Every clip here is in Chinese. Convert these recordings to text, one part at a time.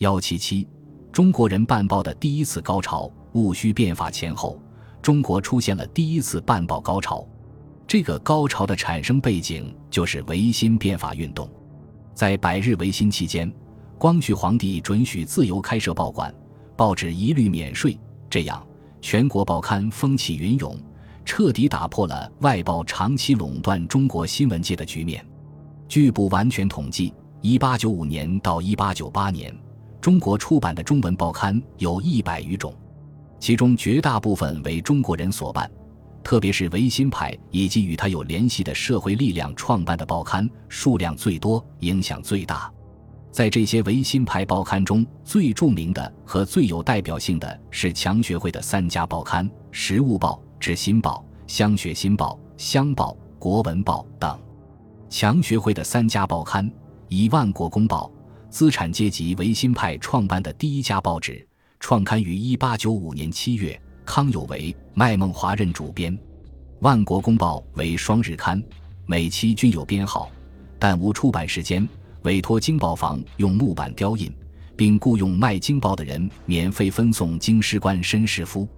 幺七七，中国人办报的第一次高潮。戊戌变法前后，中国出现了第一次办报高潮。这个高潮的产生背景就是维新变法运动。在百日维新期间，光绪皇帝准许自由开设报馆，报纸一律免税。这样，全国报刊风起云涌，彻底打破了外报长期垄断中国新闻界的局面。据不完全统计，一八九五年到一八九八年，中国出版的中文报刊有一百余种。其中绝大部分为中国人所办，特别是维新派以及与他有联系的社会力量创办的报刊，数量最多，影响最大。在这些维新派报刊中，最著名的和最有代表性的是强学会的三家报刊：《时务报》《知新报》《乡学新报》《乡报》《国文报》等。强学会的三家报刊，以《万国公报》资产阶级维新派创办的第一家报纸。创刊于一八九五年七月，康有为、麦孟华任主编，《万国公报》为双日刊，每期均有编号，但无出版时间。委托京报房用木板雕印，并雇佣卖京报的人免费分送京师官绅士夫。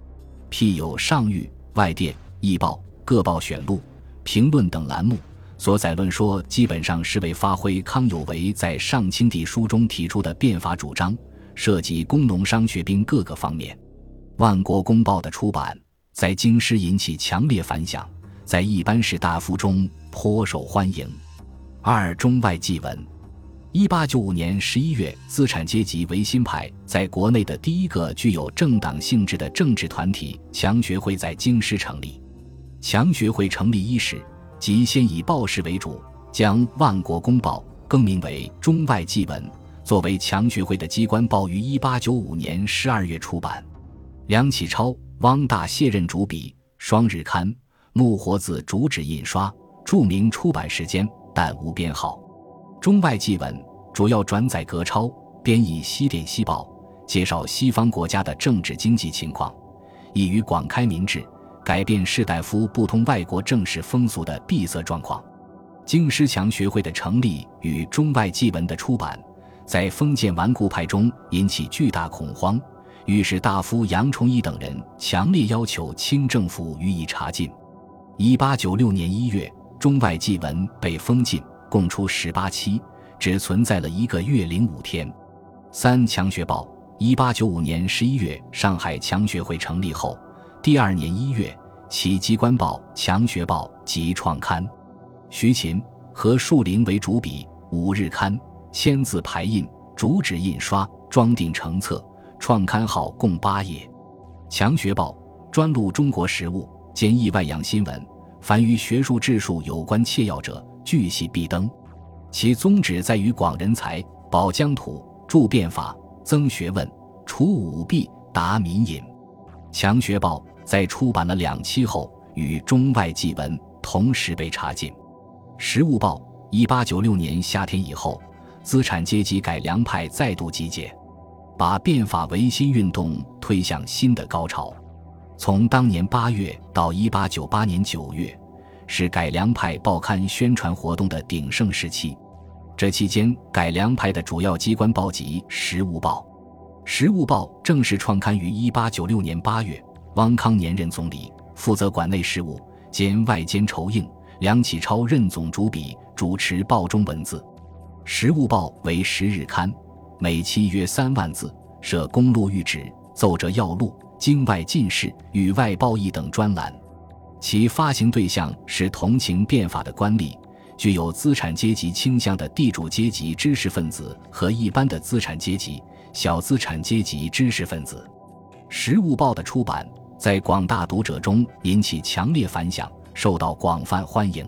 辟有上谕、外电、译报、各报选录、评论等栏目，所载论说基本上是为发挥康有为在上清帝书中提出的变法主张。涉及工农商学兵各个方面，《万国公报》的出版在京师引起强烈反响，在一般士大夫中颇受欢迎。二中外祭文，一八九五年十一月，资产阶级维新派在国内的第一个具有政党性质的政治团体强学会在京师成立。强学会成立伊始，即先以报事为主，将《万国公报》更名为《中外祭文》。作为强学会的机关报，于一八九五年十二月出版。梁启超、汪大卸任主笔，双日刊，木活字主纸印刷，注明出版时间，但无编号。中外记文主要转载格钞，编译西点西报，介绍西方国家的政治经济情况，易于广开民智，改变士大夫不通外国政事风俗的闭塞状况。京师强学会的成立与中外祭文的出版。在封建顽固派中引起巨大恐慌，御史大夫杨崇义等人强烈要求清政府予以查禁。一八九六年一月，中外祭文被封禁，共出十八期，只存在了一个月零五天。三强学报，一八九五年十一月，上海强学会成立后，第二年一月，其机关报《强学报》即创刊，徐勤、何树林为主笔，五日刊。签字排印，主纸印刷，装订成册。创刊号共八页。强学报专录中国实务，兼译外洋新闻。凡与学术治术有关切要者，俱系必登。其宗旨在于广人才，保疆土，助变法，增学问，除舞弊，达民隐。强学报在出版了两期后，与中外记文同时被查禁。实务报一八九六年夏天以后。资产阶级改良派再度集结，把变法维新运动推向新的高潮。从当年八月到一八九八年九月，是改良派报刊宣传活动的鼎盛时期。这期间，改良派的主要机关报集《时务报》。《时务报》正式创刊于一八九六年八月。汪康年任总理，负责馆内事务兼外兼筹印。梁启超任总主笔，主持报中文字。《时务报》为十日刊，每期约三万字，设公路谕旨、奏折要录、京外进士与外报议等专栏。其发行对象是同情变法的官吏、具有资产阶级倾向的地主阶级知识分子和一般的资产阶级、小资产阶级知识分子。《时务报》的出版在广大读者中引起强烈反响，受到广泛欢迎。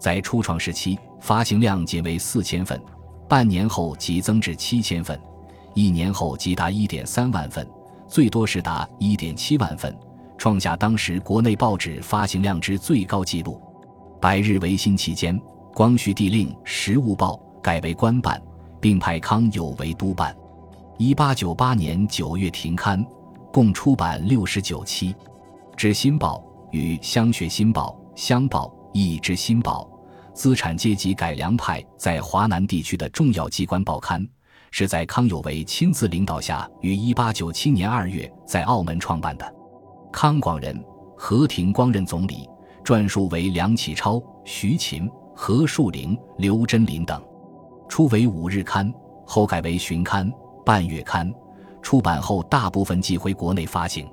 在初创时期，发行量仅为四千份，半年后即增至七千份，一年后即达一点三万份，最多时达一点七万份，创下当时国内报纸发行量之最高纪录。百日维新期间，光绪帝令《时务报》改为官办，并派康有为督办。一八九八年九月停刊，共出版六十九期。《知新报》与《乡学新报》《乡报》亦《知新报》。资产阶级改良派在华南地区的重要机关报刊，是在康有为亲自领导下于1897年2月在澳门创办的。康广仁、何廷光任总理，撰述为梁启超、徐勤、何树龄、刘真林等。初为五日刊，后改为旬刊、半月刊。出版后，大部分寄回国内发行。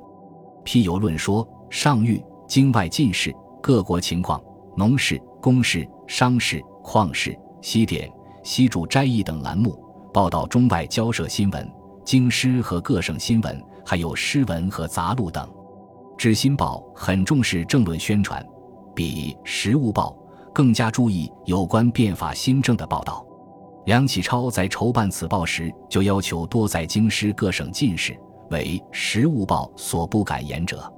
批有论说、上谕、京外进士、各国情况、农事、工事、商事、矿事、西点、西主斋议等栏目，报道中外交涉新闻、京师和各省新闻，还有诗文和杂录等。《知新报》很重视政论宣传，比《时务报》更加注意有关变法新政的报道。梁启超在筹办此报时，就要求多在京师各省进士，为《时务报》所不敢言者。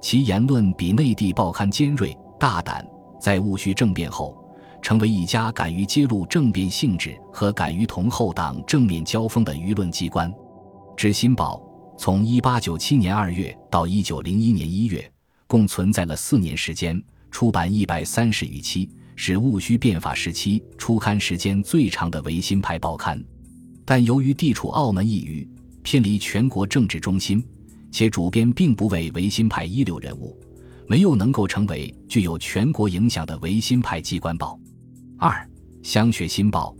其言论比内地报刊尖锐大胆，在戊戌政变后，成为一家敢于揭露政变性质和敢于同后党正面交锋的舆论机关。《知新报》。从1897年2月到1901年1月，共存在了四年时间，出版一百三十余期，是戊戌变法时期出刊时间最长的维新派报刊。但由于地处澳门一隅，偏离全国政治中心，且主编并不为维新派一流人物，没有能够成为具有全国影响的维新派机关报。二，《香雪新报》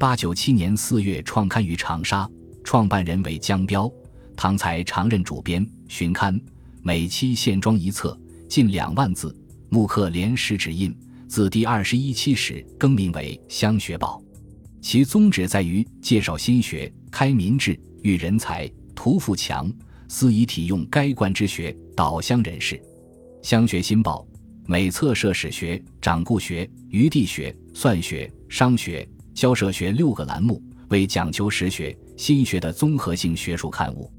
1897年4月创刊于长沙，创办人为江彪。唐才常任主编，巡刊，每期现装一册，近两万字，木刻连石纸印。自第二十一期始更名为《乡学报》，其宗旨在于介绍新学、开民智、育人才、图富强，思以体用该官之学，导乡人士。《乡学新报》每册设史学、掌故学、余地学、算学、商学、交涉学六个栏目，为讲求实学、新学的综合性学术刊物。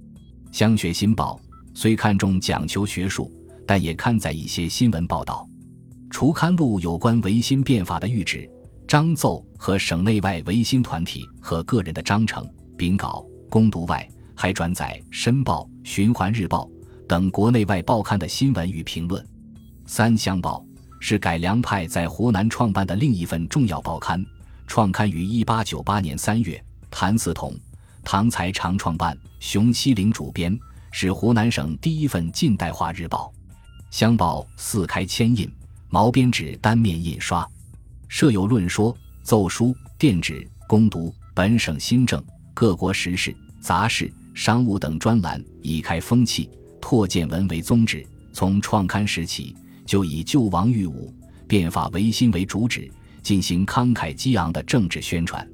乡学新报虽看重讲求学术，但也刊载一些新闻报道。除刊录有关维新变法的谕旨、章奏和省内外维新团体和个人的章程、禀稿、公读外，还转载《申报》《循环日报》等国内外报刊的新闻与评论。三湘报是改良派在湖南创办的另一份重要报刊，创刊于一八九八年三月。谭嗣同。唐才常创办，熊希龄主编，是湖南省第一份近代化日报。湘报四开铅印，毛边纸单面印刷，设有论说、奏书、电纸、攻读本省新政、各国时事、杂事、商务等专栏，以开风气、拓见闻为宗旨。从创刊时起，就以救亡御武、变法维新为主旨，进行慷慨激昂的政治宣传。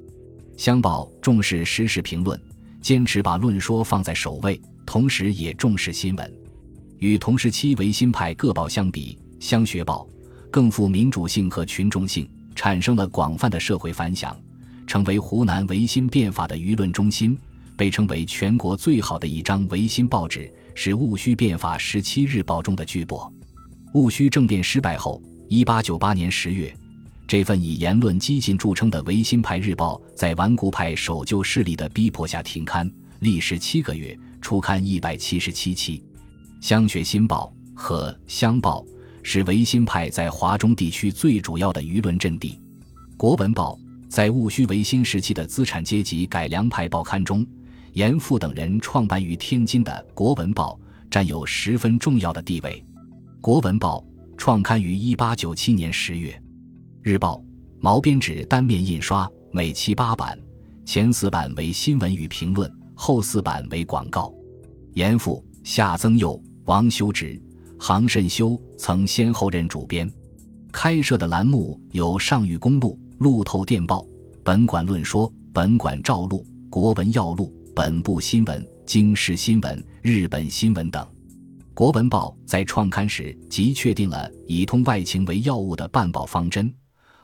乡报重视时事评论，坚持把论说放在首位，同时也重视新闻。与同时期维新派各报相比，乡学报更富民主性和群众性，产生了广泛的社会反响，成为湖南维新变法的舆论中心，被称为全国最好的一张维新报纸，是戊戌变法十七日报中的巨擘。戊戌政变失败后，一八九八年十月。这份以言论激进著称的维新派日报，在顽固派守旧势力的逼迫下停刊，历时七个月，初刊一百七十七期。乡学新报和乡报是维新派在华中地区最主要的舆论阵地。国文报在戊戌维新时期的资产阶级改良派报刊中，严复等人创办于天津的国文报占有十分重要的地位。国文报创刊于一八九七年十月。日报毛边纸单面印刷，每期八版，前四版为新闻与评论，后四版为广告。严复、夏曾佑、王修直、杭慎修曾先后任主编。开设的栏目有上谕公路、路透电报、本馆论说、本馆照录、国文要录、本部新闻、京师新闻、日本新闻等。国文报在创刊时即确定了以通外情为要务的办报方针。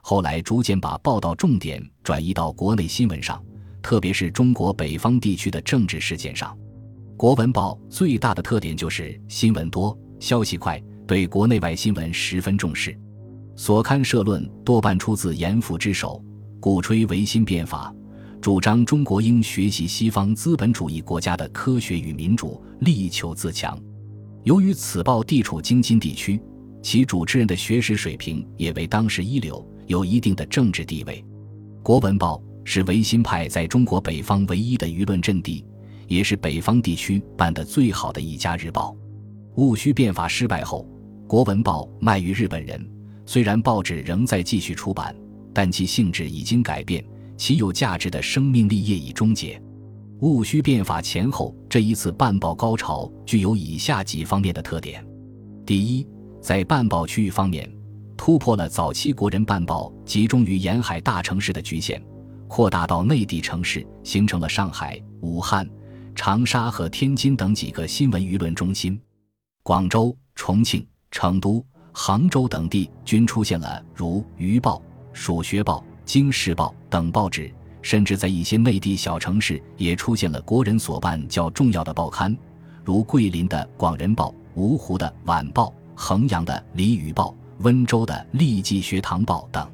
后来逐渐把报道重点转移到国内新闻上，特别是中国北方地区的政治事件上。国文报最大的特点就是新闻多、消息快，对国内外新闻十分重视。所刊社论多半出自严复之手，鼓吹维新变法，主张中国应学习西方资本主义国家的科学与民主，力求自强。由于此报地处京津地区，其主持人的学识水平也为当时一流。有一定的政治地位，《国文报》是维新派在中国北方唯一的舆论阵地，也是北方地区办得最好的一家日报。戊戌变法失败后，《国文报》卖于日本人。虽然报纸仍在继续出版，但其性质已经改变，其有价值的生命力业已终结。戊戌变法前后这一次办报高潮具有以下几方面的特点：第一，在办报区域方面，突破了早期国人办报集中于沿海大城市的局限，扩大到内地城市，形成了上海、武汉、长沙和天津等几个新闻舆论中心。广州、重庆、成都。杭州等地均出现了如《渔报》《蜀学报》《京师报》等报纸，甚至在一些内地小城市也出现了国人所办较重要的报刊，如桂林的《广人报》、芜湖的《晚报》、衡阳的《鲤鱼报》、温州的《立济学堂报》等。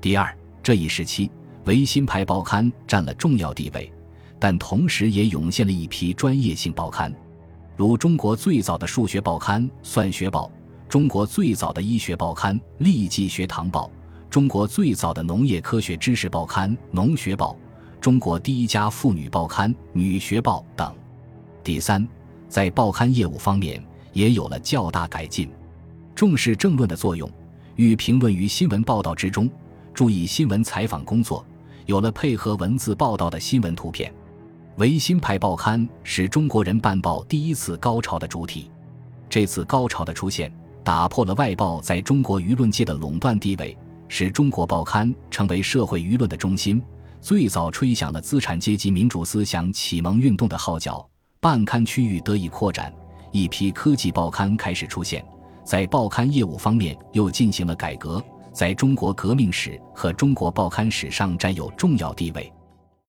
第二，这一时期维新派报刊占了重要地位，但同时也涌现了一批专业性报刊，如中国最早的数学报刊《算学报》。中国最早的医学报刊《历济学堂报》，中国最早的农业科学知识报刊《农学报》，中国第一家妇女报刊《女学报》等。第三，在报刊业务方面也有了较大改进，重视政论的作用，欲评论于新闻报道之中，注意新闻采访工作，有了配合文字报道的新闻图片。维新派报刊是中国人办报第一次高潮的主体，这次高潮的出现。打破了外报在中国舆论界的垄断地位，使中国报刊成为社会舆论的中心，最早吹响了资产阶级民主思想启蒙运动的号角。办刊区域得以扩展，一批科技报刊开始出现，在报刊业务方面又进行了改革，在中国革命史和中国报刊史上占有重要地位。